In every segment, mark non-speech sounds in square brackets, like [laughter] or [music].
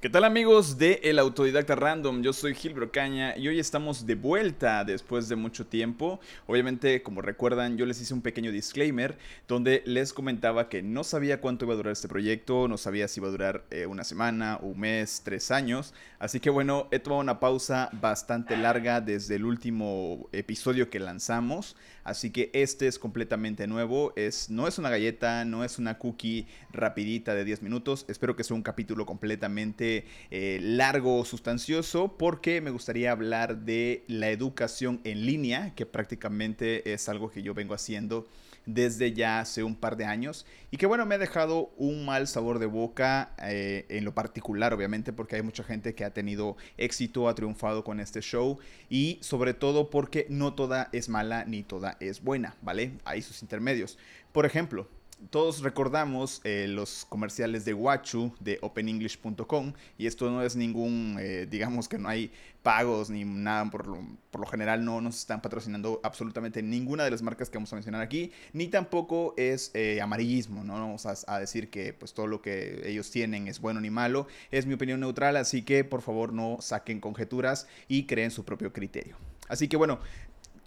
¿Qué tal amigos de El Autodidacta Random? Yo soy Gil Brocaña y hoy estamos de vuelta después de mucho tiempo. Obviamente, como recuerdan, yo les hice un pequeño disclaimer donde les comentaba que no sabía cuánto iba a durar este proyecto, no sabía si iba a durar eh, una semana, un mes, tres años. Así que bueno, he tomado una pausa bastante larga desde el último episodio que lanzamos. Así que este es completamente nuevo. Es, no es una galleta, no es una cookie rapidita de 10 minutos. Espero que sea un capítulo completamente eh, largo o sustancioso porque me gustaría hablar de la educación en línea, que prácticamente es algo que yo vengo haciendo desde ya hace un par de años y que bueno me ha dejado un mal sabor de boca eh, en lo particular obviamente porque hay mucha gente que ha tenido éxito, ha triunfado con este show y sobre todo porque no toda es mala ni toda es buena, ¿vale? Hay sus intermedios. Por ejemplo, todos recordamos eh, los comerciales de Wachu de openenglish.com y esto no es ningún, eh, digamos que no hay pagos ni nada, por lo, general no nos están patrocinando absolutamente ninguna de las marcas que vamos a mencionar aquí, ni tampoco es eh, amarillismo, no vamos a, a, decir que pues todo lo que ellos tienen es bueno ni malo, es mi opinión neutral, así que por favor no saquen conjeturas y creen su propio criterio. Así que bueno,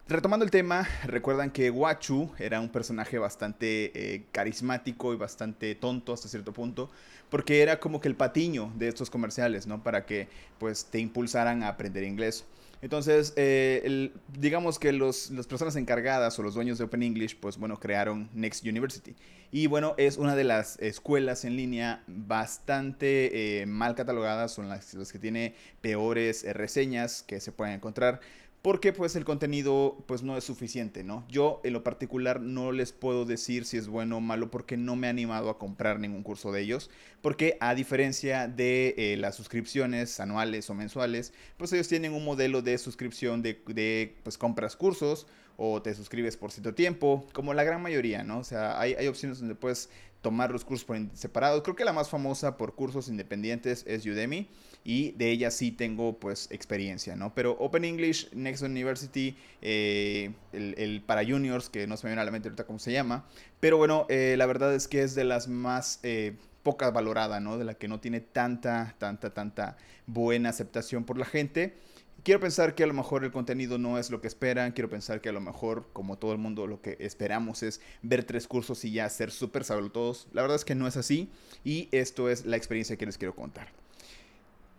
Retomando el tema, recuerdan que Wachu era un personaje bastante eh, carismático y bastante tonto hasta cierto punto, porque era como que el patiño de estos comerciales, ¿no? Para que pues te impulsaran a aprender inglés. Entonces, eh, digamos que los, las personas encargadas o los dueños de Open English, pues bueno, crearon Next University. Y bueno, es una de las escuelas en línea bastante eh, mal catalogadas, son las, las que tiene peores reseñas que se pueden encontrar porque pues el contenido pues no es suficiente, ¿no? Yo en lo particular no les puedo decir si es bueno o malo porque no me he animado a comprar ningún curso de ellos, porque a diferencia de eh, las suscripciones anuales o mensuales, pues ellos tienen un modelo de suscripción de, de pues compras cursos o te suscribes por cierto tiempo, como la gran mayoría, ¿no? O sea, hay, hay opciones donde puedes tomar los cursos por separado. Creo que la más famosa por cursos independientes es Udemy y de ella sí tengo pues experiencia, ¿no? Pero Open English, Next University, eh, el, para juniors, que no se me viene a la mente ahorita cómo se llama, pero bueno, eh, la verdad es que es de las más... Eh, poca valorada, ¿no? De la que no tiene tanta, tanta, tanta buena aceptación por la gente. Quiero pensar que a lo mejor el contenido no es lo que esperan, quiero pensar que a lo mejor, como todo el mundo, lo que esperamos es ver tres cursos y ya ser súper todos. La verdad es que no es así y esto es la experiencia que les quiero contar.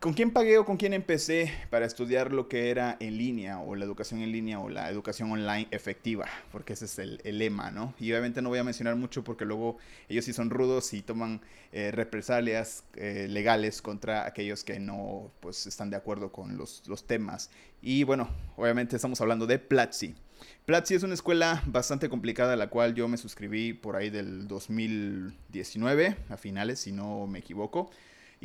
¿Con quién pagué o con quién empecé para estudiar lo que era en línea o la educación en línea o la educación online efectiva? Porque ese es el, lema, ¿no? Y obviamente no voy a mencionar mucho porque luego ellos sí son rudos y toman eh, represalias eh, legales contra aquellos que no pues, están de acuerdo con los, los temas. Y bueno, obviamente estamos hablando de Platzi. Platzi es una escuela bastante complicada a la cual yo me suscribí por ahí del 2019, a finales, si no me equivoco.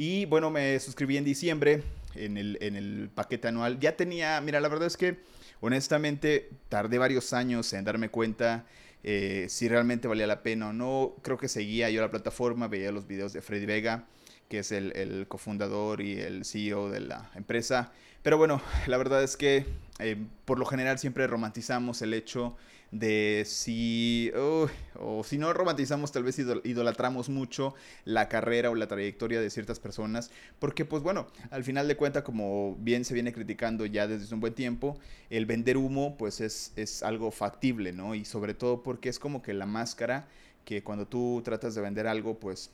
Y bueno, me suscribí en diciembre en el, en el paquete anual. Ya tenía, mira, la verdad es que honestamente tardé varios años en darme cuenta eh, si realmente valía la pena o no. Creo que seguía yo la plataforma, veía los videos de Freddy Vega, que es el, cofundador y el CEO de la empresa. Pero bueno, la verdad es que eh, por lo general siempre romantizamos el hecho de si, o si no romantizamos, tal vez idolatramos mucho la carrera o la trayectoria de ciertas personas, porque pues bueno, al final de cuentas, como bien se viene criticando ya desde un buen tiempo, el vender humo pues es, es algo factible, ¿no? Y sobre todo porque es como que la máscara que cuando tú tratas de vender algo, pues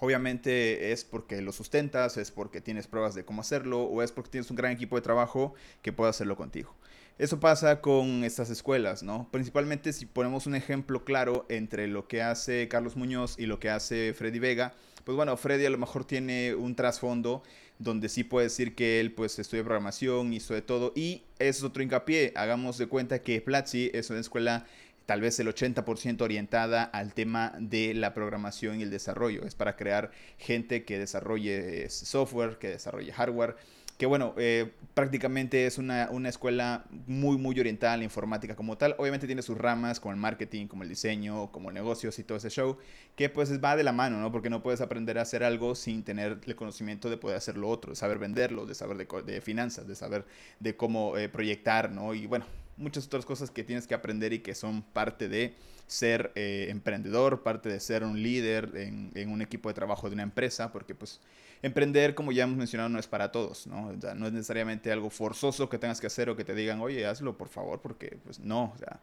obviamente es porque lo sustentas, es porque tienes pruebas de cómo hacerlo o es porque tienes un gran equipo de trabajo que puede hacerlo contigo. Eso pasa con estas escuelas, ¿no? Principalmente si ponemos un ejemplo claro entre lo que hace Carlos Muñoz y lo que hace Freddy Vega, pues bueno, Freddy a lo mejor tiene un trasfondo donde sí puede decir que él pues estudia programación, hizo de todo y es otro hincapié, hagamos de cuenta que Platzi es una escuela tal vez el 80% orientada al tema de la programación y el desarrollo. Es para crear gente que desarrolle software, que desarrolle hardware. Que bueno, eh, prácticamente es una, escuela muy, muy orientada a la informática como tal. Obviamente tiene sus ramas como el marketing, como el diseño, como negocios y todo ese show. Que pues va de la mano, ¿no? Porque no puedes aprender a hacer algo sin tener el conocimiento de poder hacer lo otro, de saber venderlo, de saber de, finanzas, de saber de cómo eh, proyectar, ¿no? Y bueno, muchas otras cosas que tienes que aprender y que son parte de ser eh, emprendedor, parte de ser un líder en, en, un equipo de trabajo de una empresa, porque pues emprender, como ya hemos mencionado, no es para todos, ¿no? O sea, no es necesariamente algo forzoso que tengas que hacer o que te digan, oye, hazlo por favor, porque pues no, o sea,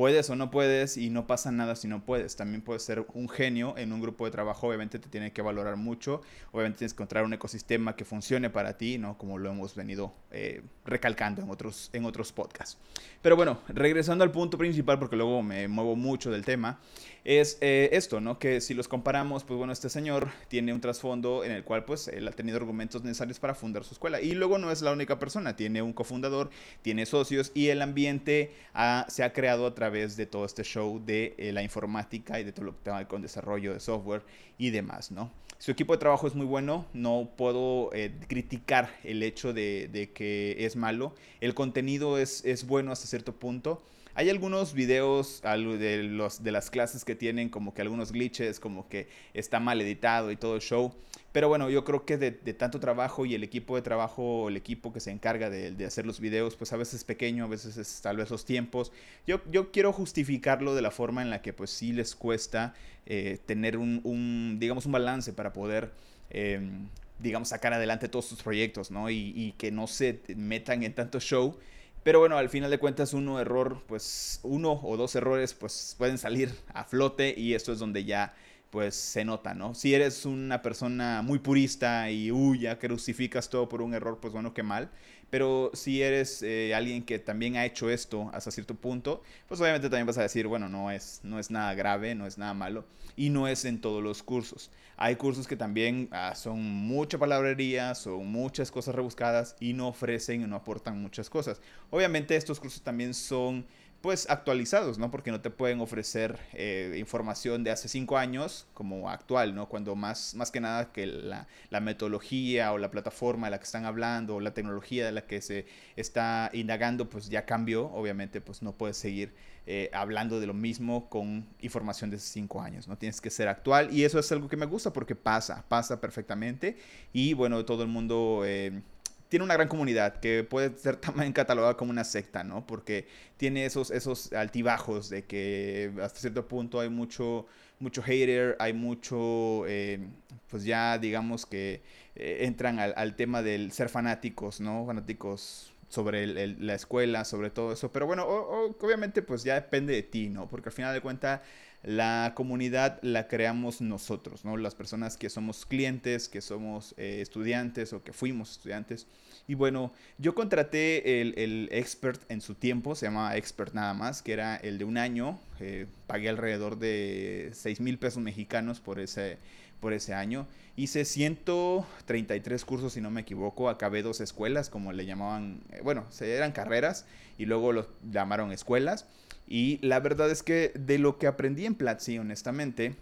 puedes o no puedes y no pasa nada si no puedes. También puedes ser un genio en un grupo de trabajo, obviamente te tiene que valorar mucho, obviamente tienes que encontrar un ecosistema que funcione para ti, ¿no? Como lo hemos venido eh, recalcando en otros, en otros podcasts. Pero bueno, regresando al punto principal, porque luego me muevo mucho del tema, es eh, esto, ¿no? Que si los comparamos, pues bueno, este señor tiene un trasfondo en el cual pues él ha tenido argumentos necesarios para fundar su escuela. Y luego no es la única persona, tiene un cofundador, tiene socios y el ambiente se ha creado a través de todo este show de eh, la informática y de todo lo que con desarrollo de software y demás, ¿no? Su equipo de trabajo es muy bueno, no puedo eh, criticar el hecho de, de, que es malo. El contenido es, es bueno hasta cierto punto. Hay algunos videos de, los, de las clases que tienen como que algunos glitches, como que está mal editado y todo el show. Pero bueno, yo creo que de, tanto trabajo y el equipo de trabajo, el equipo que se encarga de, hacer los videos, pues a veces es pequeño, a veces es tal vez los tiempos. Yo, yo quiero justificarlo de la forma en la que pues sí les cuesta eh, tener un, digamos, un balance para poder... Em, digamos, sacar adelante todos sus proyectos, ¿no? Y, y que no se metan en tanto show pero bueno, al final de cuentas, uno error, pues uno o dos errores, pues pueden salir a flote y esto es donde ya pues se nota, ¿no? Si eres una persona muy purista y uy, ya crucificas todo por un error, pues bueno, qué mal. Pero si eres eh, alguien que también ha hecho esto hasta cierto punto, pues obviamente también vas a decir, bueno, no es, no es nada grave, no es nada malo. Y no es en todos los cursos. Hay cursos que también ah, son mucha palabrería, son muchas cosas rebuscadas y no ofrecen y no aportan muchas cosas. Obviamente estos cursos también son pues actualizados, ¿no? Porque no te pueden ofrecer eh, información de hace cinco años como actual, ¿no? Cuando más, más que nada que la, la, metodología o la plataforma de la que están hablando o la tecnología de la que se está indagando, pues ya cambió, obviamente pues no puedes seguir eh, hablando de lo mismo con información de hace cinco años, ¿no? Tienes que ser actual y eso es algo que me gusta porque pasa, pasa perfectamente y bueno, todo el mundo... Eh, tiene una gran comunidad que puede ser también catalogada como una secta, ¿no? Porque tiene esos, esos altibajos de que hasta cierto punto hay mucho, mucho hater, hay mucho, eh, pues ya digamos que eh, entran al, tema del ser fanáticos, ¿no? Fanáticos sobre la escuela, sobre todo eso. Pero bueno, obviamente pues ya depende de ti, ¿no? Porque al final de cuentas la comunidad la creamos nosotros, ¿no? Las personas que somos clientes, que somos eh, estudiantes o que fuimos estudiantes. Y bueno, yo contraté el, expert en su tiempo, se llama expert nada más, que era el de un año. Eh, pagué alrededor de 6 mil pesos mexicanos por ese, por ese año. Hice 133 cursos, si no me equivoco. Acabé dos escuelas, como le llamaban, eh, bueno, eran carreras y luego los llamaron escuelas. Y la verdad es que de lo que aprendí en Platzi, honestamente,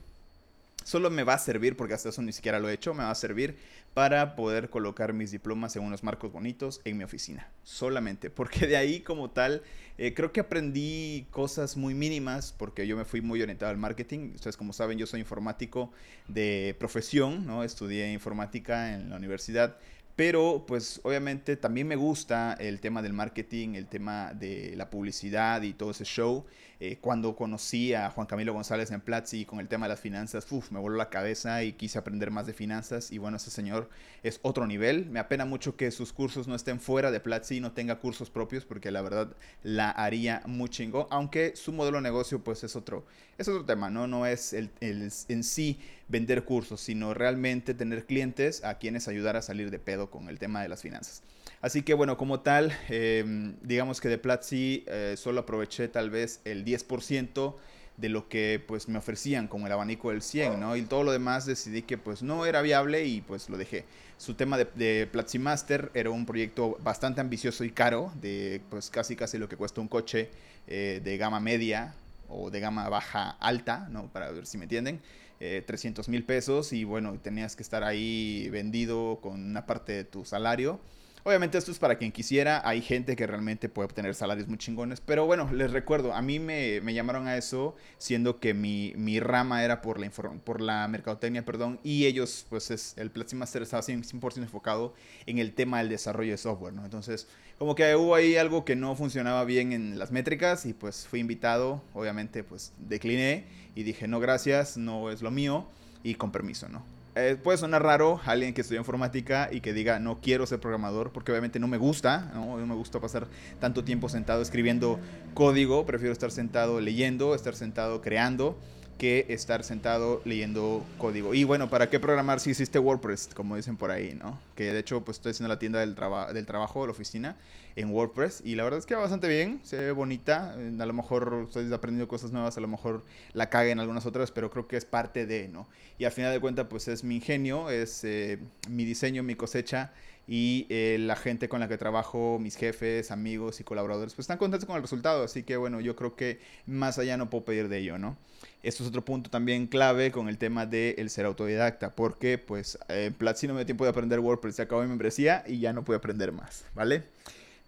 solo me va a servir, porque hasta eso ni siquiera lo he hecho, me va a servir para poder colocar mis diplomas en unos marcos bonitos en mi oficina. Solamente, [laughs] porque de ahí como tal, eh, creo que aprendí cosas muy mínimas, porque yo me fui muy orientado al marketing. Ustedes como saben, yo soy informático de profesión, ¿no? Estudié informática en la universidad pero pues obviamente también me gusta el tema del marketing, el tema de la publicidad y todo ese show. Eh, cuando conocí a Juan Camilo González en Platzi con el tema de las finanzas, uf, me voló la cabeza y quise aprender más de finanzas. Y bueno, ese señor es otro nivel. Me apena mucho que sus cursos no estén fuera de Platzi y no tenga cursos propios, porque la verdad la haría muy chingo. Aunque su modelo de negocio, pues es otro, es otro tema, ¿no? No es el, el en sí vender cursos, sino realmente tener clientes a quienes ayudar a salir de pedo con el tema de las finanzas. Así que bueno, como tal, em, digamos que de Platzi eh, solo aproveché tal vez el 10% de lo que pues me ofrecían con el abanico del 100, ¿no? Y todo lo demás decidí que pues no era viable y pues lo dejé. Su tema de, de Platzi Master era un proyecto bastante ambicioso y caro, de pues casi casi lo que cuesta un coche eh, de gama media o de gama baja alta, ¿no? Para ver si me entienden. 300 eh, mil pesos y bueno, tenías que estar ahí vendido con una parte de tu salario Obviamente esto es para quien quisiera, hay gente que realmente puede obtener salarios muy chingones, pero bueno, les recuerdo, a mí me, me llamaron a eso siendo que mi, mi rama era por la, por la mercadotecnia, perdón, y ellos, pues es, el Platzi Master estaba 100%, enfocado en el tema del desarrollo de software, ¿no? Entonces, como que hubo ahí algo que no funcionaba bien en las métricas y pues fui invitado, obviamente pues decliné y dije, no gracias, no es lo mío y con permiso, ¿no? Eh, puede sonar raro alguien que estudia informática y que diga no quiero ser programador porque obviamente no me gusta, ¿no? no me gusta pasar tanto tiempo sentado escribiendo código, prefiero estar sentado leyendo, estar sentado creando que estar sentado leyendo código. Y bueno, ¿para qué programar si existe WordPress, como dicen por ahí, ¿no? Que de hecho, pues estoy haciendo la tienda del, del trabajo, la oficina, en WordPress. Y la verdad es que va bastante bien, se ve bonita. A lo mejor estoy aprendiendo cosas nuevas, a lo mejor la cague en algunas otras, pero creo que es parte de, ¿no? Y al final de cuentas, pues es mi ingenio, es eh, mi diseño, mi cosecha y eh, la gente con la que trabajo, mis jefes, amigos y colaboradores, pues están contentos con el resultado. Así que bueno, yo creo que más allá no puedo pedir de ello, ¿no? Esto es otro punto también clave con el tema de el ser autodidacta, porque pues en Platzi no me dio tiempo de aprender WordPress, se acabó mi membresía y ya no pude aprender más, ¿vale?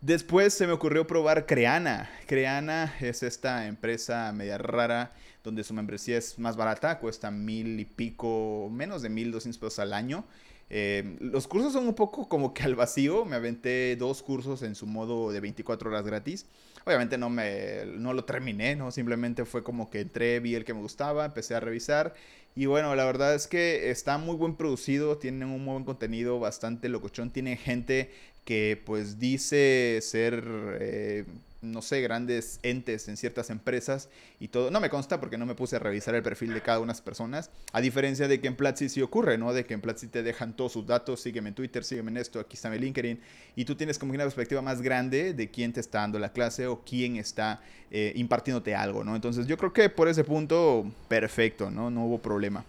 Después se me ocurrió probar Creana. Creana es esta empresa media rara donde su membresía es más barata, cuesta mil y pico, menos de mil doscientos pesos al año. Eh, los cursos son un poco como que al vacío. Me aventé dos cursos en su modo de 24 horas gratis. Obviamente no, me, no lo terminé, ¿no? Simplemente fue como que entré, vi el que me gustaba, empecé a revisar. Y bueno, la verdad es que está muy buen producido, tienen un muy buen contenido, bastante locochón. Tiene gente que pues dice ser... Eh, no sé, grandes entes en ciertas empresas y todo. No me consta porque no me puse a revisar el perfil de cada una de las personas. A diferencia de que en Platzi sí ocurre, ¿no? De que en Platzi te dejan todos sus datos, sígueme en Twitter, sígueme en esto, aquí está mi LinkedIn. Y tú tienes como una perspectiva más grande de quién te está dando la clase o quién está eh, impartiéndote algo, ¿no? Entonces yo creo que por ese punto, perfecto, ¿no? No hubo problema.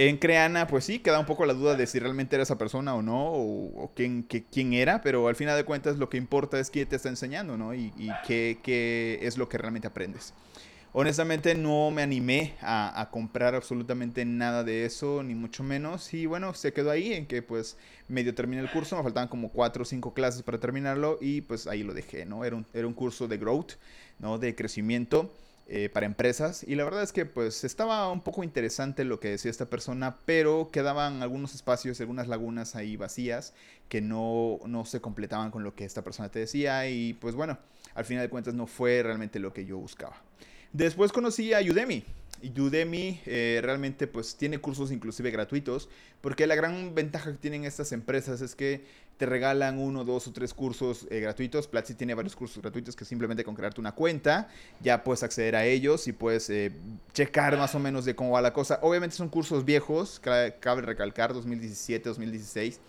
En Creana, pues sí, queda un poco la duda de si realmente era esa persona o no, o, quién, quién, era, pero al final de cuentas lo que importa es quién te está enseñando, ¿no? Y, qué, es lo que realmente aprendes. Honestamente no me animé a, comprar absolutamente nada de eso, ni mucho menos. Y bueno, se quedó ahí en que pues medio terminé el curso, me faltaban como cuatro o cinco clases para terminarlo y pues ahí lo dejé, ¿no? Era un, era un curso de growth, ¿no? De crecimiento. Eh, para empresas. Y la verdad es que pues estaba un poco interesante lo que decía esta persona, pero quedaban algunos espacios, algunas lagunas ahí vacías que no, no se completaban con lo que esta persona te decía. Y pues bueno, al final de cuentas no fue realmente lo que yo buscaba. Después conocí a Udemy. Udemy eh, realmente pues tiene cursos inclusive gratuitos, porque la gran ventaja que tienen estas empresas es que te regalan uno, dos o tres cursos eh, gratuitos. Platzi tiene varios cursos gratuitos que simplemente con crearte una cuenta ya puedes acceder a ellos y puedes eh, checar más o menos de cómo va la cosa. Obviamente son cursos viejos, cabe recalcar, 2017, 2016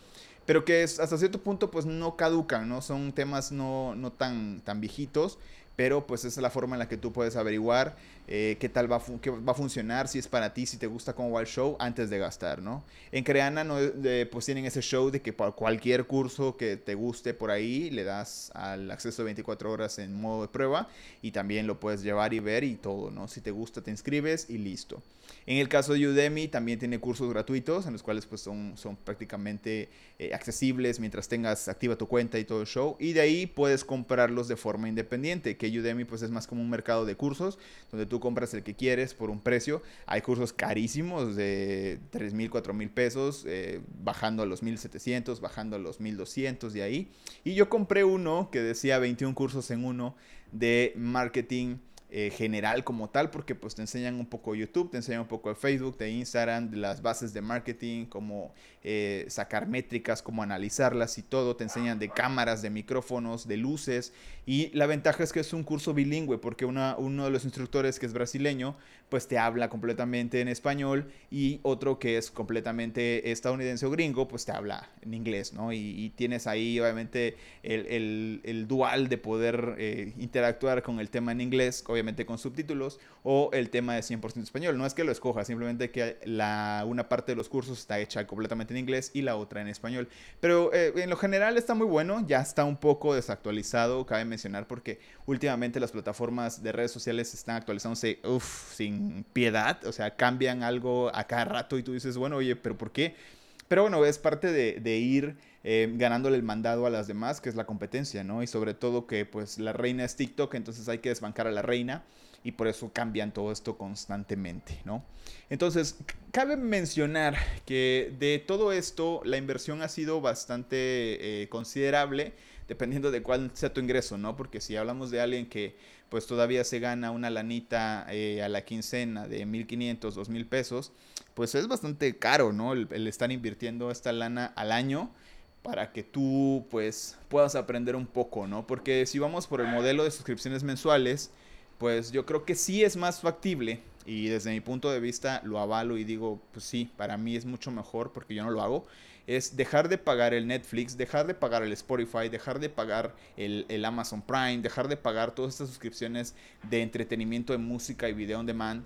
pero que hasta cierto punto pues no caducan, ¿no? Son temas no, no tan, tan viejitos, pero pues esa es la forma en la que tú puedes averiguar eh, qué tal va a, va a funcionar, si es para ti, si te gusta cómo va el show, antes de gastar, ¿no? En Creana no, pues tienen ese show de que por cualquier curso que te guste por ahí, le das al acceso de 24 horas en modo de prueba y también lo puedes llevar y ver y todo, ¿no? Si te gusta, te inscribes y listo. En el caso de Udemy también tiene cursos gratuitos en los cuales pues son, son prácticamente eh, accesibles mientras tengas activa tu cuenta y todo el show y de ahí puedes comprarlos de forma independiente, que Udemy pues es más como un mercado de cursos donde tú compras el que quieres por un precio. Hay cursos carísimos de 3 mil, 4 mil pesos, eh, bajando a los 1700, bajando a los 1200 de ahí. Y yo compré uno que decía 21 cursos en uno de marketing eh, general como tal, porque pues te enseñan un poco YouTube, te enseñan un poco de Facebook, de Instagram, de las bases de marketing, cómo eh, sacar métricas, cómo analizarlas y todo, te enseñan de cámaras, de micrófonos, de luces y la ventaja es que es un curso bilingüe porque una, uno de los instructores que es brasileño pues te habla completamente en español y otro que es completamente estadounidense o gringo pues te habla en inglés, ¿no? Y, tienes ahí obviamente el, el, dual de poder eh, interactuar con el tema en inglés, obviamente con subtítulos, o el tema de 100% español. No es que lo escoja, simplemente que la, una parte de los cursos está hecha completamente en inglés y la otra en español. Pero eh, en lo general está muy bueno, ya está un poco desactualizado, cabe mencionar, porque últimamente las plataformas de redes sociales están actualizándose, uff, sin piedad, o sea, cambian algo a cada rato y tú dices, bueno, oye, pero ¿por qué? Pero bueno, es parte de, ir eh, ganándole el mandado a las demás, que es la competencia, ¿no? Y sobre todo que pues la reina es TikTok, entonces hay que desbancar a la reina y por eso cambian todo esto constantemente, ¿no? Entonces, cabe mencionar que de todo esto la inversión ha sido bastante eh, considerable dependiendo de cuál sea tu ingreso, ¿no? Porque si hablamos de alguien que pues todavía se gana una lanita eh, a la quincena de 1.500, 2.000 pesos, pues es bastante caro, ¿no? El, el, estar invirtiendo esta lana al año para que tú pues puedas aprender un poco, ¿no? Porque si vamos por el modelo de suscripciones mensuales, pues yo creo que sí es más factible y desde mi punto de vista lo avalo y digo, pues sí, para mí es mucho mejor porque yo no lo hago, es dejar de pagar el Netflix, dejar de pagar el Spotify, dejar de pagar el, Amazon Prime, dejar de pagar todas estas suscripciones de entretenimiento de música y video on demand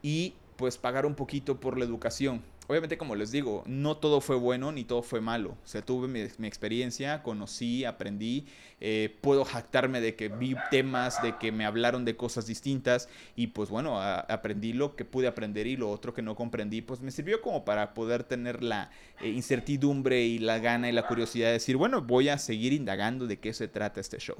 y pues pagar un poquito por la educación obviamente como les digo, no todo fue bueno ni todo fue malo. O sea, tuve mi, experiencia, conocí, aprendí, eh, puedo jactarme de que vi temas, de que me hablaron de cosas distintas y pues bueno, aprendí lo que pude aprender y lo otro que no comprendí, pues me sirvió como para poder tener la eh, incertidumbre y la gana y la curiosidad de decir, bueno, voy a seguir indagando de qué se trata este show.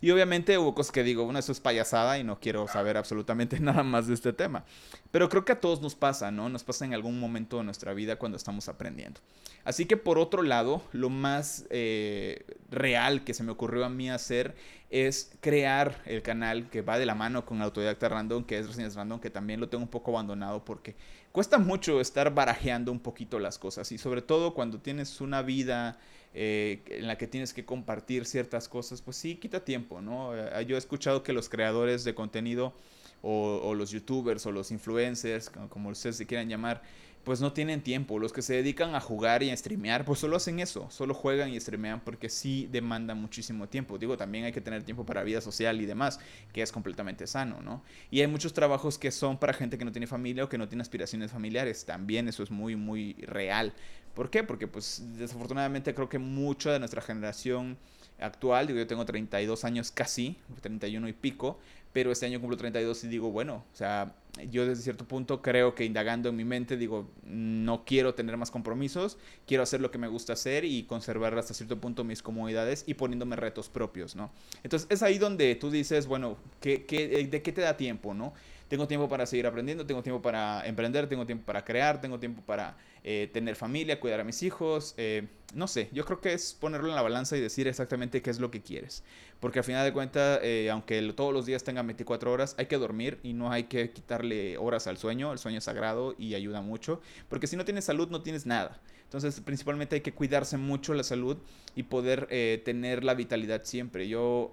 Y obviamente hubo cosas que digo, bueno, eso es payasada y no quiero saber absolutamente [laughs] nada más de este tema. Pero creo que a todos nos pasa, ¿no? Nos pasa en algún momento nuestra vida cuando estamos aprendiendo. Así que por otro lado, lo más eh, real que se me ocurrió a mí hacer es crear el canal que va de la mano con Autodidacta Random, que es Reseñas Random, que también lo tengo un poco abandonado porque cuesta mucho estar barajeando un poquito las cosas y sobre todo cuando tienes una vida eh, en la que tienes que compartir ciertas cosas, pues sí, quita tiempo, ¿no? Eh, yo he escuchado que los creadores de contenido o, o los youtubers o los influencers, como ustedes se quieran llamar, pues no tienen tiempo. Los que se dedican a jugar y a streamear, pues solo hacen eso, solo juegan y streamean porque sí demanda muchísimo tiempo. Digo, también hay que tener tiempo para vida social y demás, que es completamente sano, ¿no? Y hay muchos trabajos que son para gente que no tiene familia o que no tiene aspiraciones familiares. También eso es muy, muy real. ¿Por qué? Porque pues desafortunadamente creo que mucha de nuestra generación actual, digo, yo tengo 32 años casi, 31 y pico, pero este año cumplo 32 y digo, bueno, o sea, yo desde cierto punto creo que indagando en mi mente digo, no quiero tener más compromisos, quiero hacer lo que me gusta hacer y conservar hasta cierto punto mis comodidades y poniéndome retos propios, ¿no? Entonces es ahí donde tú dices, bueno, ¿qué, qué, de qué te da tiempo, no? Tengo tiempo para seguir aprendiendo, tengo tiempo para emprender, tengo tiempo para crear, tengo tiempo para eh, tener familia, cuidar a mis hijos, eh, no sé, yo creo que es ponerlo en la balanza y decir exactamente qué es lo que quieres. Porque al final de cuentas, eh, aunque todos los días tengan 24 horas, hay que dormir y no hay que quitarle horas al sueño, el sueño es sagrado y ayuda mucho, porque si no tienes salud no tienes nada. Entonces, principalmente hay que cuidarse mucho la salud y poder eh, tener la vitalidad siempre. Yo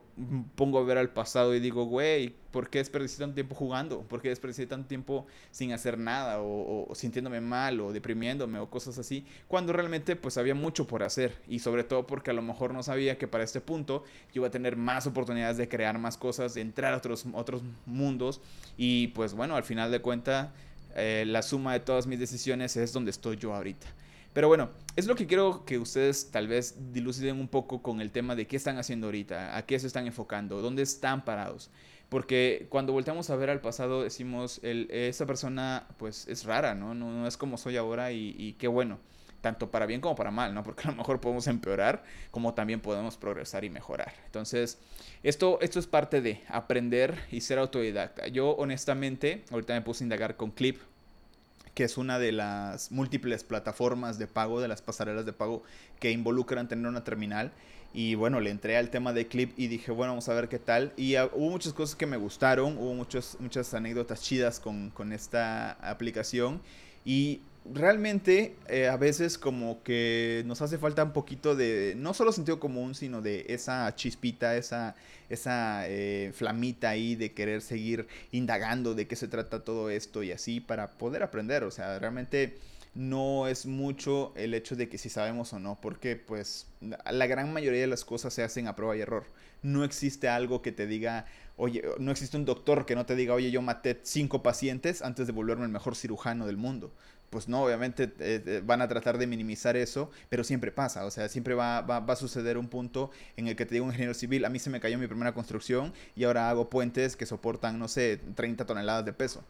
pongo a ver al pasado y digo, güey, ¿por qué desperdicié tanto tiempo jugando? ¿Por qué desperdicié tanto tiempo sin hacer nada o, sintiéndome mal o deprimiéndome o cosas así? Cuando realmente pues había mucho por hacer y sobre todo porque a lo mejor no sabía que para este punto yo iba a tener más oportunidades de crear más cosas, de entrar a otros, otros mundos y pues bueno, al final de cuentas eh, la suma de todas mis decisiones es donde estoy yo ahorita. Pero bueno, es lo que quiero que ustedes tal vez diluciden un poco con el tema de qué están haciendo ahorita, a qué se están enfocando, dónde están parados. Porque cuando volteamos a ver al pasado decimos, el, esa persona pues es rara, ¿no? No, es como soy ahora y, y, qué bueno, tanto para bien como para mal, ¿no? [laughs] Porque a lo mejor podemos empeorar como también podemos progresar y mejorar. Entonces, esto, esto es parte de aprender y ser autodidacta. Yo honestamente, ahorita me puse a indagar con Clip, que es una de las múltiples plataformas de pago, de las pasarelas de pago que involucran tener una terminal. Y bueno, le entré al tema de Clip y dije, bueno, vamos a ver qué tal. Y ah, hubo muchas cosas que me gustaron, hubo muchos, muchas anécdotas chidas con, con esta aplicación. Y realmente eh, a veces como que nos hace falta un poquito de, no solo sentido común, sino de esa chispita, esa, esa eh, flamita ahí de querer seguir indagando de qué se trata todo esto y así para poder aprender. O sea, realmente no es mucho el hecho de que si sabemos o no, porque pues la gran mayoría de las cosas se hacen a prueba y error. No existe algo que te diga, oye, no existe un doctor que no te diga, oye, yo maté cinco pacientes antes de volverme el mejor cirujano del mundo pues no, obviamente eh, eh, van a tratar de minimizar eso, pero siempre pasa, o sea, siempre va, va, a suceder un punto en el que te digo un ingeniero civil, a mí se me cayó mi primera construcción y ahora hago puentes que soportan, no sé, 30 toneladas de peso.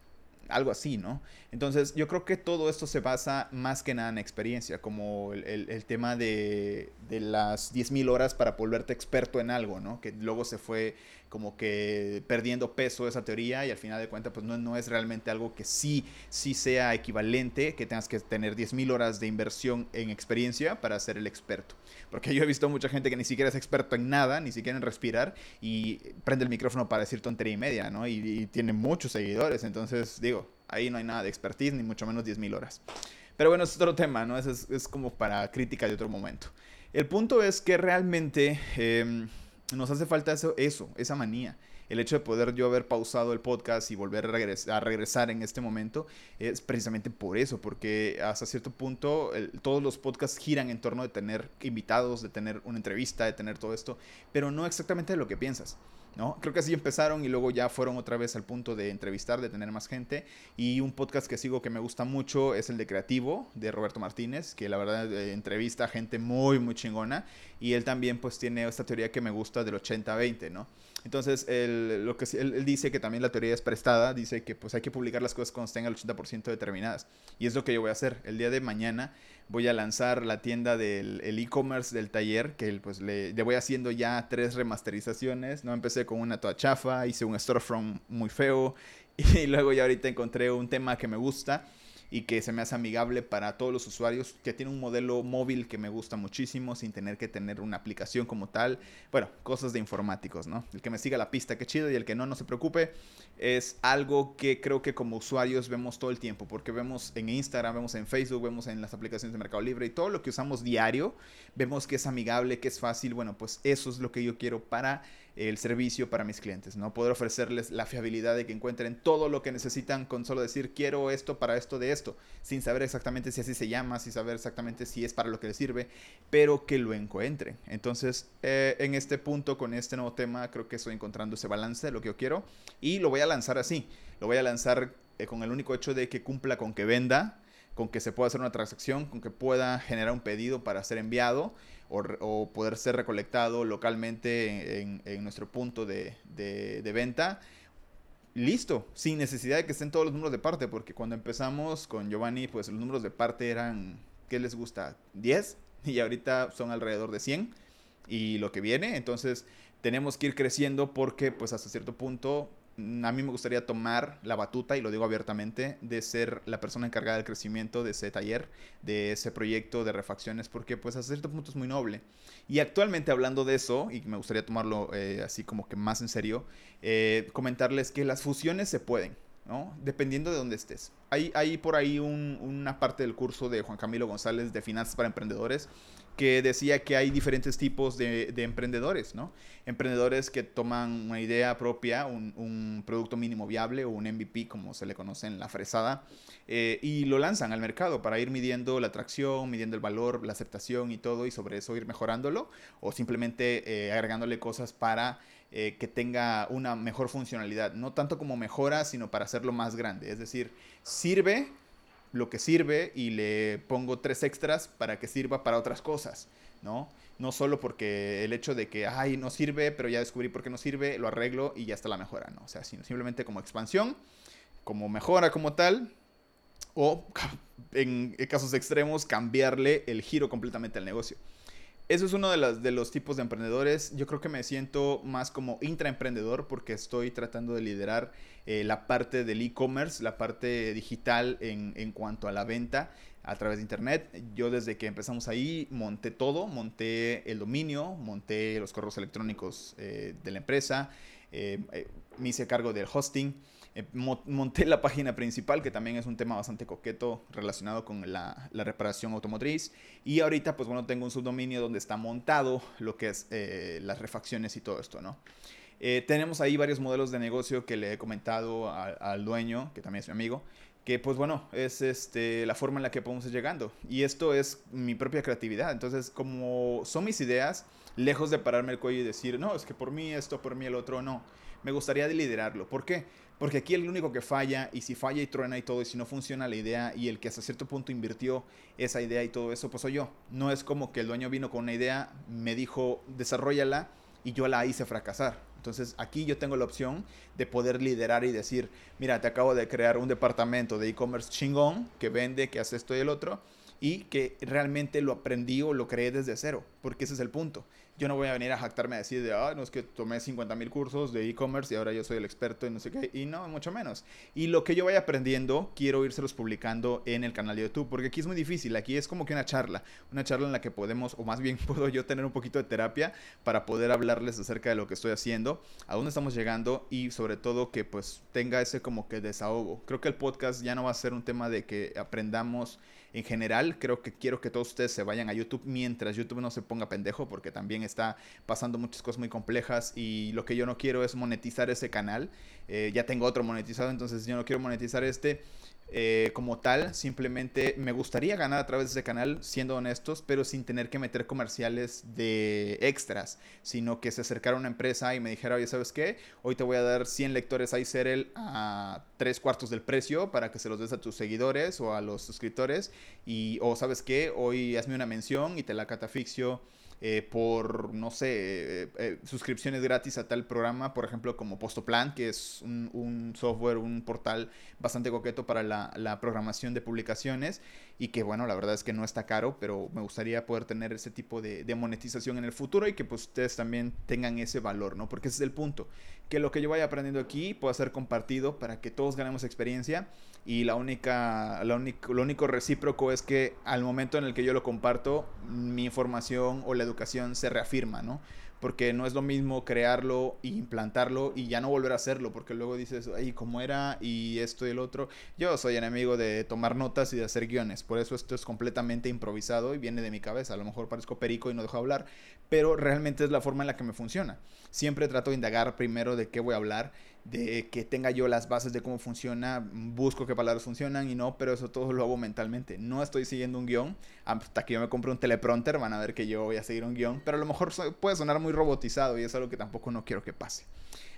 Algo así, ¿no? Entonces, yo creo que todo esto se basa más que nada en experiencia, como el, tema de, de las 10.000 horas para volverte experto en algo, ¿no? Que luego se fue como que perdiendo peso esa teoría y al final de cuentas pues no, no es realmente algo que sí, sí sea equivalente, que tengas que tener 10.000 horas de inversión en experiencia para ser el experto. Porque yo he visto mucha gente que ni siquiera es experto en nada, ni siquiera en respirar y prende el micrófono para decir tontería y media, ¿no? Y, y tiene muchos seguidores, entonces digo, ahí no hay nada de expertise, ni mucho menos 10.000 horas. Pero bueno, es otro tema, ¿no? Es, es, como para crítica de otro momento. El punto es que realmente... Eh, nos hace falta eso, eso, esa manía. El hecho de poder yo haber pausado el podcast y volver a, regresar en este momento es precisamente por eso, porque hasta cierto punto todos los podcasts giran en torno de tener invitados, de tener una entrevista, de tener todo esto, pero no exactamente de lo que piensas. ¿no? Creo que así empezaron y luego ya fueron otra vez al punto de entrevistar, de tener más gente. Y un podcast que sigo que me gusta mucho es el de Creativo, de Roberto Martínez, que la verdad eh, entrevista a gente muy, muy chingona. Y él también pues tiene esta teoría que me gusta del 80-20, ¿no? Entonces, él, lo que, él, dice que también la teoría es prestada, dice que pues hay que publicar las cosas cuando estén al 80% determinadas. Y es lo que yo voy a hacer. El día de mañana voy a lanzar la tienda del e-commerce del taller, que pues le, le, voy haciendo ya tres remasterizaciones, ¿no? Empecé con una toda chafa, hice un storefront muy feo, [laughs] y luego ya ahorita encontré un tema que me gusta y que se me hace amigable para todos los usuarios, que tiene un modelo móvil que me gusta muchísimo sin tener que tener una aplicación como tal. Bueno, cosas de informáticos, ¿no? El que me siga la pista, qué chido, y el que no, no se preocupe. Es algo que creo que como usuarios vemos todo el tiempo, porque vemos en Instagram, vemos en Facebook, vemos en las aplicaciones de Mercado Libre y todo lo que usamos diario, vemos que es amigable, que es fácil. Bueno, pues eso es lo que yo quiero para el servicio para mis clientes, ¿no? Poder ofrecerles la fiabilidad de que encuentren todo lo que necesitan con solo decir quiero esto para esto de esto, sin saber exactamente si así se llama, sin saber exactamente si es para lo que les sirve, pero que lo encuentren. Entonces, eh, en este punto, con este nuevo tema, creo que estoy encontrando ese balance de lo que yo quiero y lo voy a lanzar así. Lo voy a lanzar eh, con el único hecho de que cumpla con que venda, con que se pueda hacer una transacción, con que pueda generar un pedido para ser enviado o, poder ser recolectado localmente en, nuestro punto de, venta. Listo, sin necesidad de que estén todos los números de parte, porque cuando empezamos con Giovanni, pues los números de parte eran, ¿qué les gusta? 10 [laughs] y ahorita son alrededor de 100 y lo que viene, entonces tenemos que ir creciendo porque pues hasta cierto punto a mí me gustaría tomar la batuta, y lo digo abiertamente, de ser la persona encargada del crecimiento de ese taller, de ese proyecto de refacciones, porque pues a cierto punto es muy noble. Y actualmente hablando de eso, y me gustaría tomarlo eh, así como que más en serio, eh, comentarles que las fusiones se pueden. ¿no? Dependiendo de dónde estés. Hay, hay por ahí una parte del curso de Juan Camilo González de Finanzas para Emprendedores que decía que hay diferentes tipos de, emprendedores, ¿no? Emprendedores que toman una idea propia, un, producto mínimo viable o un MVP, como se le conoce en la fresada, eh, y lo lanzan al mercado para ir midiendo la atracción, midiendo el valor, la aceptación y todo, y sobre eso ir mejorándolo, o simplemente eh, agregándole cosas para eh, que tenga una mejor funcionalidad, no tanto como mejora, sino para hacerlo más grande. Es decir, sirve lo que sirve y le pongo tres extras para que sirva para otras cosas, ¿no? No solo porque el hecho de que, ay, no sirve, pero ya descubrí por qué no sirve, lo arreglo y ya está la mejora, ¿no? O sea, simplemente como expansión, como mejora como tal, o [laughs] en casos extremos, cambiarle el giro completamente al negocio. Eso es uno de, de, los tipos de emprendedores. Yo creo que me siento más como intraemprendedor porque estoy tratando de liderar eh, la parte del e-commerce, la parte digital en, en, cuanto a la venta a través de internet. Yo desde que empezamos ahí monté todo, monté el dominio, monté los correos electrónicos eh, de la empresa, eh, me hice cargo del hosting. Eh, monté la página principal, que también es un tema bastante coqueto relacionado con la, reparación automotriz. Y ahorita, pues bueno, tengo un subdominio donde está montado lo que es eh, las refacciones y todo esto, ¿no? Eh, tenemos ahí varios modelos de negocio que le he comentado al dueño, que también es mi amigo, que pues bueno, es este, la forma en la que podemos ir llegando. Y esto es mi propia creatividad. Entonces, como son mis ideas, lejos de pararme el cuello y decir, no, es que por mí esto, por mí el otro, no. Me gustaría liderarlo. ¿Por qué? Porque aquí el único que falla, y si falla y truena y todo, y si no funciona la idea, y el que hasta cierto punto invirtió esa idea y todo eso, pues soy yo. No es como que el dueño vino con una idea, me dijo, desarrollala, y yo la hice fracasar. Entonces aquí yo tengo la opción de poder liderar y decir, mira, te acabo de crear un departamento de e-commerce chingón que vende, que hace esto y el otro y que realmente lo aprendí o lo creé desde cero, porque ese es el punto. Yo no voy a venir a jactarme a decir de, ah, no es que tomé 50 mil cursos de e-commerce y ahora yo soy el experto y no sé qué, y no, mucho menos. Y lo que yo vaya aprendiendo, quiero irselos publicando en el canal de YouTube, porque aquí es muy difícil, aquí es como que una charla, una charla en la que podemos, o más bien [laughs] puedo yo tener un poquito de terapia para poder hablarles acerca de lo que estoy haciendo, a dónde estamos llegando y sobre todo que pues tenga ese como que desahogo. Creo que el podcast ya no va a ser un tema de que aprendamos en general, creo que quiero que todos ustedes se vayan a YouTube mientras YouTube no se ponga pendejo, porque también está pasando muchas cosas muy complejas y lo que yo no quiero es monetizar ese canal. Eh, ya tengo otro monetizado, entonces yo no quiero monetizar este. Eh, como tal, simplemente me gustaría ganar a través de ese canal, siendo honestos, pero sin tener que meter comerciales de extras, sino que se acercara una empresa y me dijera, oye, ¿sabes qué? Hoy te voy a dar 100 lectores iSerel a tres cuartos del precio para que se los des a tus seguidores o a los suscriptores, y, o ¿sabes qué? Hoy hazme una mención y te la catafixio eh, por, no sé, eh, eh, suscripciones gratis a tal programa, por ejemplo, como Postoplan, que es un, software, un portal bastante coqueto para la, programación de publicaciones y que, bueno, la verdad es que no está caro, pero me gustaría poder tener ese tipo de, de monetización en el futuro y que pues ustedes también tengan ese valor, ¿no? Porque ese es el punto, que lo que yo vaya aprendiendo aquí pueda ser compartido para que todos ganemos experiencia y la única, lo único recíproco es que al momento en el que yo lo comparto, mi información o la educación se reafirma, ¿no? Porque no es lo mismo crearlo e implantarlo y ya no volver a hacerlo, porque luego dices, ay, ¿cómo era? Y esto y el otro. Yo soy enemigo de tomar notas y de hacer guiones, por eso esto es completamente improvisado y viene de mi cabeza. A lo mejor parezco perico y no dejo hablar, pero realmente es la forma en la que me funciona. Siempre trato de indagar primero de qué voy a hablar de que tenga yo las bases de cómo funciona, busco qué palabras funcionan y no, pero eso todo lo hago mentalmente. No estoy siguiendo un guion. Hasta que yo me compre un teleprompter van a ver que yo voy a seguir un guion, pero a lo mejor puede sonar muy robotizado y es algo que tampoco no quiero que pase.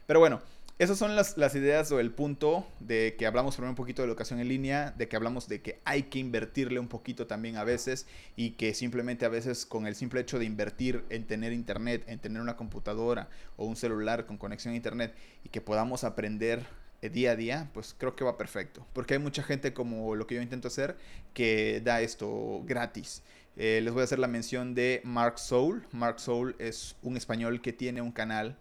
Pero bueno, esas son las, ideas o el punto de que hablamos primero un poquito de educación en línea, de que hablamos de que hay que invertirle un poquito también a veces y que simplemente a veces con el simple hecho de invertir en tener internet, en tener una computadora o un celular con conexión a internet y que podamos aprender eh, día a día, pues creo que va perfecto. Porque hay mucha gente como lo que yo intento hacer que da esto gratis. Eh, les voy a hacer la mención de Mark Soul. Mark Soul es un español que tiene un canal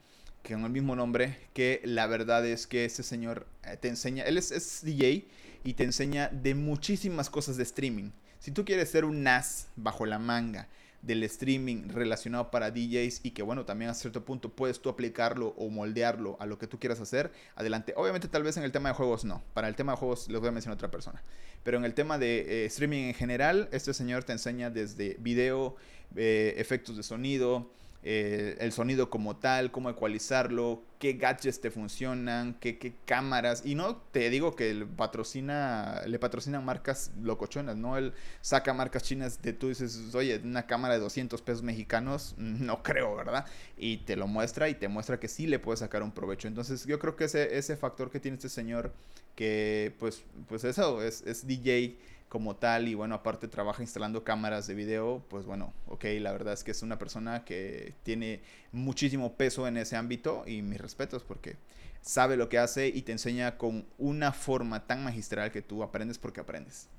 con el mismo nombre, que la verdad es que ese señor eh, te enseña, él es, DJ y te enseña de muchísimas cosas de streaming. Si tú quieres ser un NAS bajo la manga del streaming relacionado para DJs y que bueno, también a cierto punto puedes tú aplicarlo o moldearlo a lo que tú quieras hacer, adelante. Obviamente tal vez en el tema de juegos no, para el tema de juegos les voy a mencionar otra persona, pero en el tema de eh, streaming en general, este señor te enseña desde video, eh, efectos de sonido, eh, el sonido como tal, cómo ecualizarlo, qué gadgets te funcionan, qué, cámaras. Y no te digo que patrocina, le patrocinan marcas locochonas, ¿no? Él saca marcas chinas de tú dices, oye, una cámara de 200 pesos mexicanos, [laughs] no creo, ¿verdad? Y te lo muestra y te muestra que sí le puedes sacar un provecho. Entonces yo creo que ese, ese factor que tiene este señor, que pues, pues eso, es, es DJ como tal y bueno, aparte trabaja instalando cámaras de video, pues bueno, ok, la verdad es que es una persona que tiene muchísimo peso en ese ámbito y mis respetos porque sabe lo que hace y te enseña con una forma tan magistral que tú aprendes porque aprendes.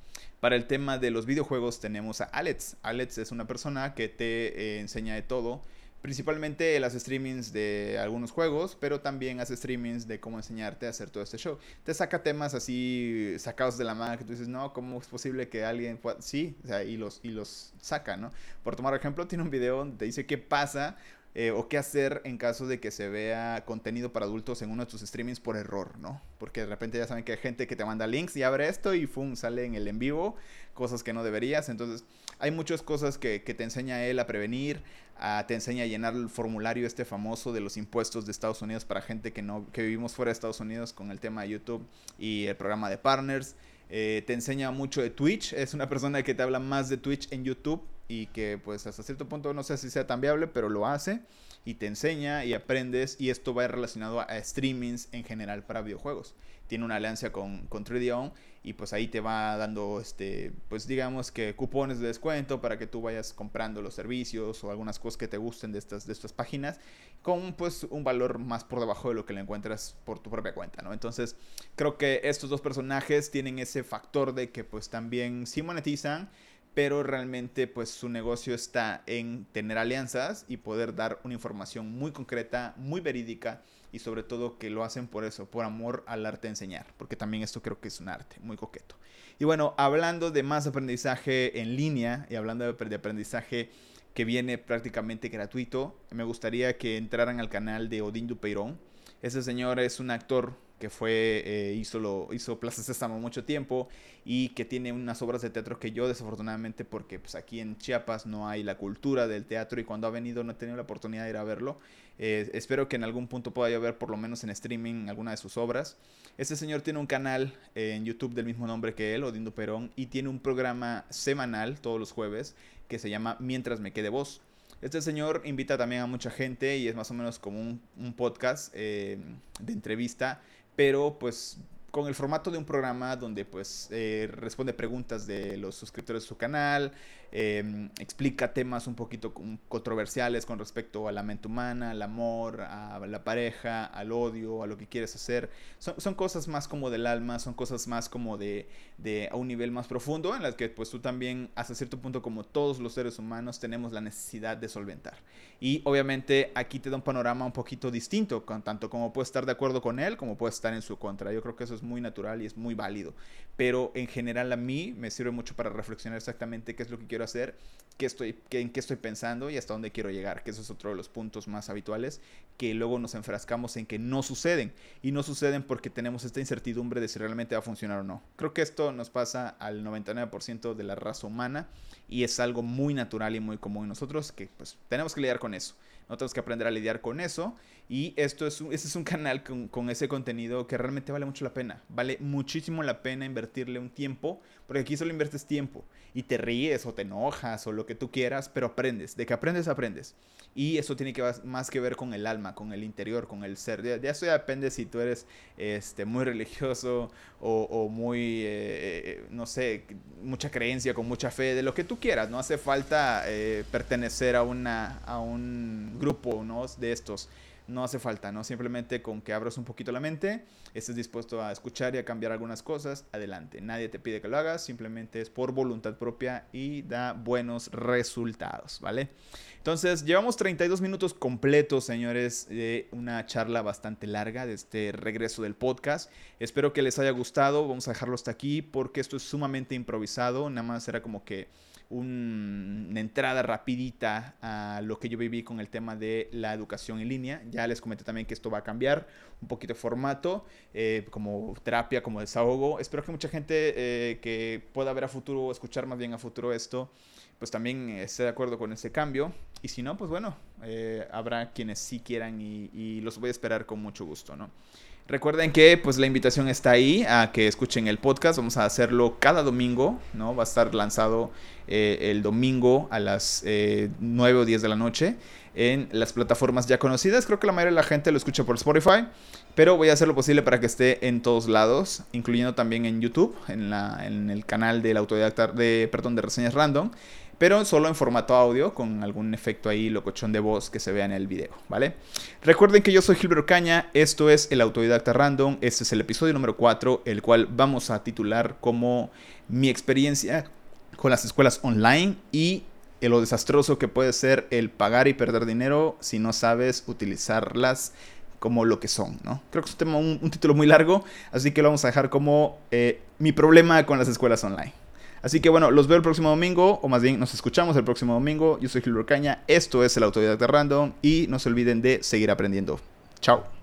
Para el tema de los videojuegos tenemos a Alex. Alex es una persona que te eh, enseña de todo Principalmente las streamings de algunos juegos, pero también hace streamings de cómo enseñarte a hacer todo este show. Te saca temas así sacados de la mano que tú dices, no, ¿cómo es posible que alguien pueda...? Sí, o sea, y los, y los saca, ¿no? Por tomar ejemplo, tiene un video donde te dice qué pasa eh, o qué hacer en caso de que se vea contenido para adultos en uno de tus streamings por error, ¿no? Porque de repente ya saben que hay gente que te manda links y abre esto y ¡fum! sale en el en vivo, cosas que no deberías. Entonces, hay muchas cosas que, que te enseña él a prevenir, te enseña a llenar el formulario este famoso de los impuestos de Estados Unidos para gente que no que vivimos fuera de Estados Unidos con el tema de YouTube y el programa de partners. Eh, te enseña mucho de Twitch, es una persona que te habla más de Twitch en YouTube y que pues hasta cierto punto no sé si sea tan viable, pero lo hace y te enseña y aprendes y esto va relacionado a streamings en general para videojuegos. Tiene una alianza con, con 3D y pues ahí te va dando, este, pues digamos que cupones de descuento para que tú vayas comprando los servicios o algunas cosas que te gusten de estas, de estas páginas con pues un valor más por debajo de lo que le encuentras por tu propia cuenta, ¿no? Entonces creo que estos dos personajes tienen ese factor de que pues también sí monetizan, pero realmente pues su negocio está en tener alianzas y poder dar una información muy concreta, muy verídica y sobre todo que lo hacen por eso, por amor al arte de enseñar, porque también esto creo que es un arte muy coqueto. Y bueno, hablando de más aprendizaje en línea y hablando de aprendizaje que viene prácticamente gratuito, me gustaría que entraran al canal de Odín Dupeirón. Ese señor es un actor que fue, eh, hizo, lo, hizo Plaza Sésamo mucho tiempo y que tiene unas obras de teatro que yo desafortunadamente, porque pues aquí en Chiapas no hay la cultura del teatro y cuando ha venido no he tenido la oportunidad de ir a verlo. Eh, espero que en algún punto pueda yo ver por lo menos en streaming alguna de sus obras. Este señor tiene un canal en YouTube del mismo nombre que él, Odindo Perón, y tiene un programa semanal todos los jueves que se llama Mientras me quede voz. Este señor invita también a mucha gente y es más o menos como un, podcast eh, de entrevista pero pues con el formato de un programa donde pues eh, responde preguntas de los suscriptores de su canal, Em, explica temas un poquito controversiales con respecto a la mente humana, al amor, a la pareja, al odio, a lo que quieres hacer. Son, cosas más como del alma, son cosas más como de, a un nivel más profundo en las que pues tú también hasta cierto punto como todos los seres humanos tenemos la necesidad de solventar. Y obviamente aquí te da un panorama un poquito distinto, tanto como puedes estar de acuerdo con él como puedes estar en su contra. Yo creo que eso es muy natural y es muy válido. Pero en general a mí me sirve mucho para reflexionar exactamente qué es lo que quiero hacer, qué estoy, qué, en qué estoy pensando y hasta dónde quiero llegar, que eso es otro de los puntos más habituales, que luego nos enfrascamos en que no suceden. Y no suceden porque tenemos esta incertidumbre de si realmente va a funcionar o no. Creo que esto nos pasa al 99% de la raza humana y es algo muy natural y muy común en nosotros que pues tenemos que lidiar con eso. No tenemos que aprender a lidiar con eso. Y esto es un, este es un canal con, con, ese contenido que realmente vale mucho la pena. Vale muchísimo la pena invertirle un tiempo, porque aquí solo inviertes tiempo y te ríes o te enojas o lo que tú quieras, pero aprendes. De que aprendes, aprendes. Y eso tiene que más que ver con el alma, con el interior, con el ser. De, eso ya depende si tú eres este, muy religioso o, muy, eh, eh, no sé, mucha creencia, con mucha fe, de lo que tú quieras. No hace falta eh, pertenecer a un grupo ¿no? de estos no hace falta, ¿no? Simplemente con que abras un poquito la mente, estés dispuesto a escuchar y a cambiar algunas cosas, adelante. Nadie te pide que lo hagas, simplemente es por voluntad propia y da buenos resultados, ¿vale? Entonces, llevamos 32 minutos completos, señores, de una charla bastante larga de este regreso del podcast. Espero que les haya gustado, vamos a dejarlo hasta aquí porque esto es sumamente improvisado, nada más era como que una entrada rapidita a lo que yo viví con el tema de la educación en línea. Ya les comenté también que esto va a cambiar un poquito de formato, eh, como terapia, como desahogo. Espero que mucha gente eh, que pueda ver a futuro, escuchar más bien a futuro esto, pues también esté de acuerdo con ese cambio. Y si no, pues bueno, eh, habrá quienes sí quieran y, los voy a esperar con mucho gusto, ¿no? Recuerden que pues la invitación está ahí a que escuchen el podcast. Vamos a hacerlo cada domingo, ¿no? Va a estar lanzado eh, el domingo a las 9 eh, o 10 de la noche en las plataformas ya conocidas. Creo que la mayoría de la gente lo escucha por Spotify, pero voy a hacer lo posible para que esté en todos lados, incluyendo también en YouTube, en, la, en el canal del autodidacta de, perdón, de reseñas random pero solo en formato audio con algún efecto ahí locochón de voz que se vea en el video, ¿vale? Recuerden que yo soy Gilbert Caña, esto es el Autodidacta Random, este es el episodio número 4, el cual vamos a titular como mi experiencia con las escuelas online y lo desastroso que puede ser el pagar y perder dinero si no sabes utilizarlas como lo que son, ¿no? Creo que es un, tema, un, título muy largo, así que lo vamos a dejar como eh, mi problema con las escuelas online. Así que bueno, los veo el próximo domingo, o más bien nos escuchamos el próximo domingo. Yo soy Gilbert Caña, esto es el Autodidacta Random y no se olviden de seguir aprendiendo. Chao.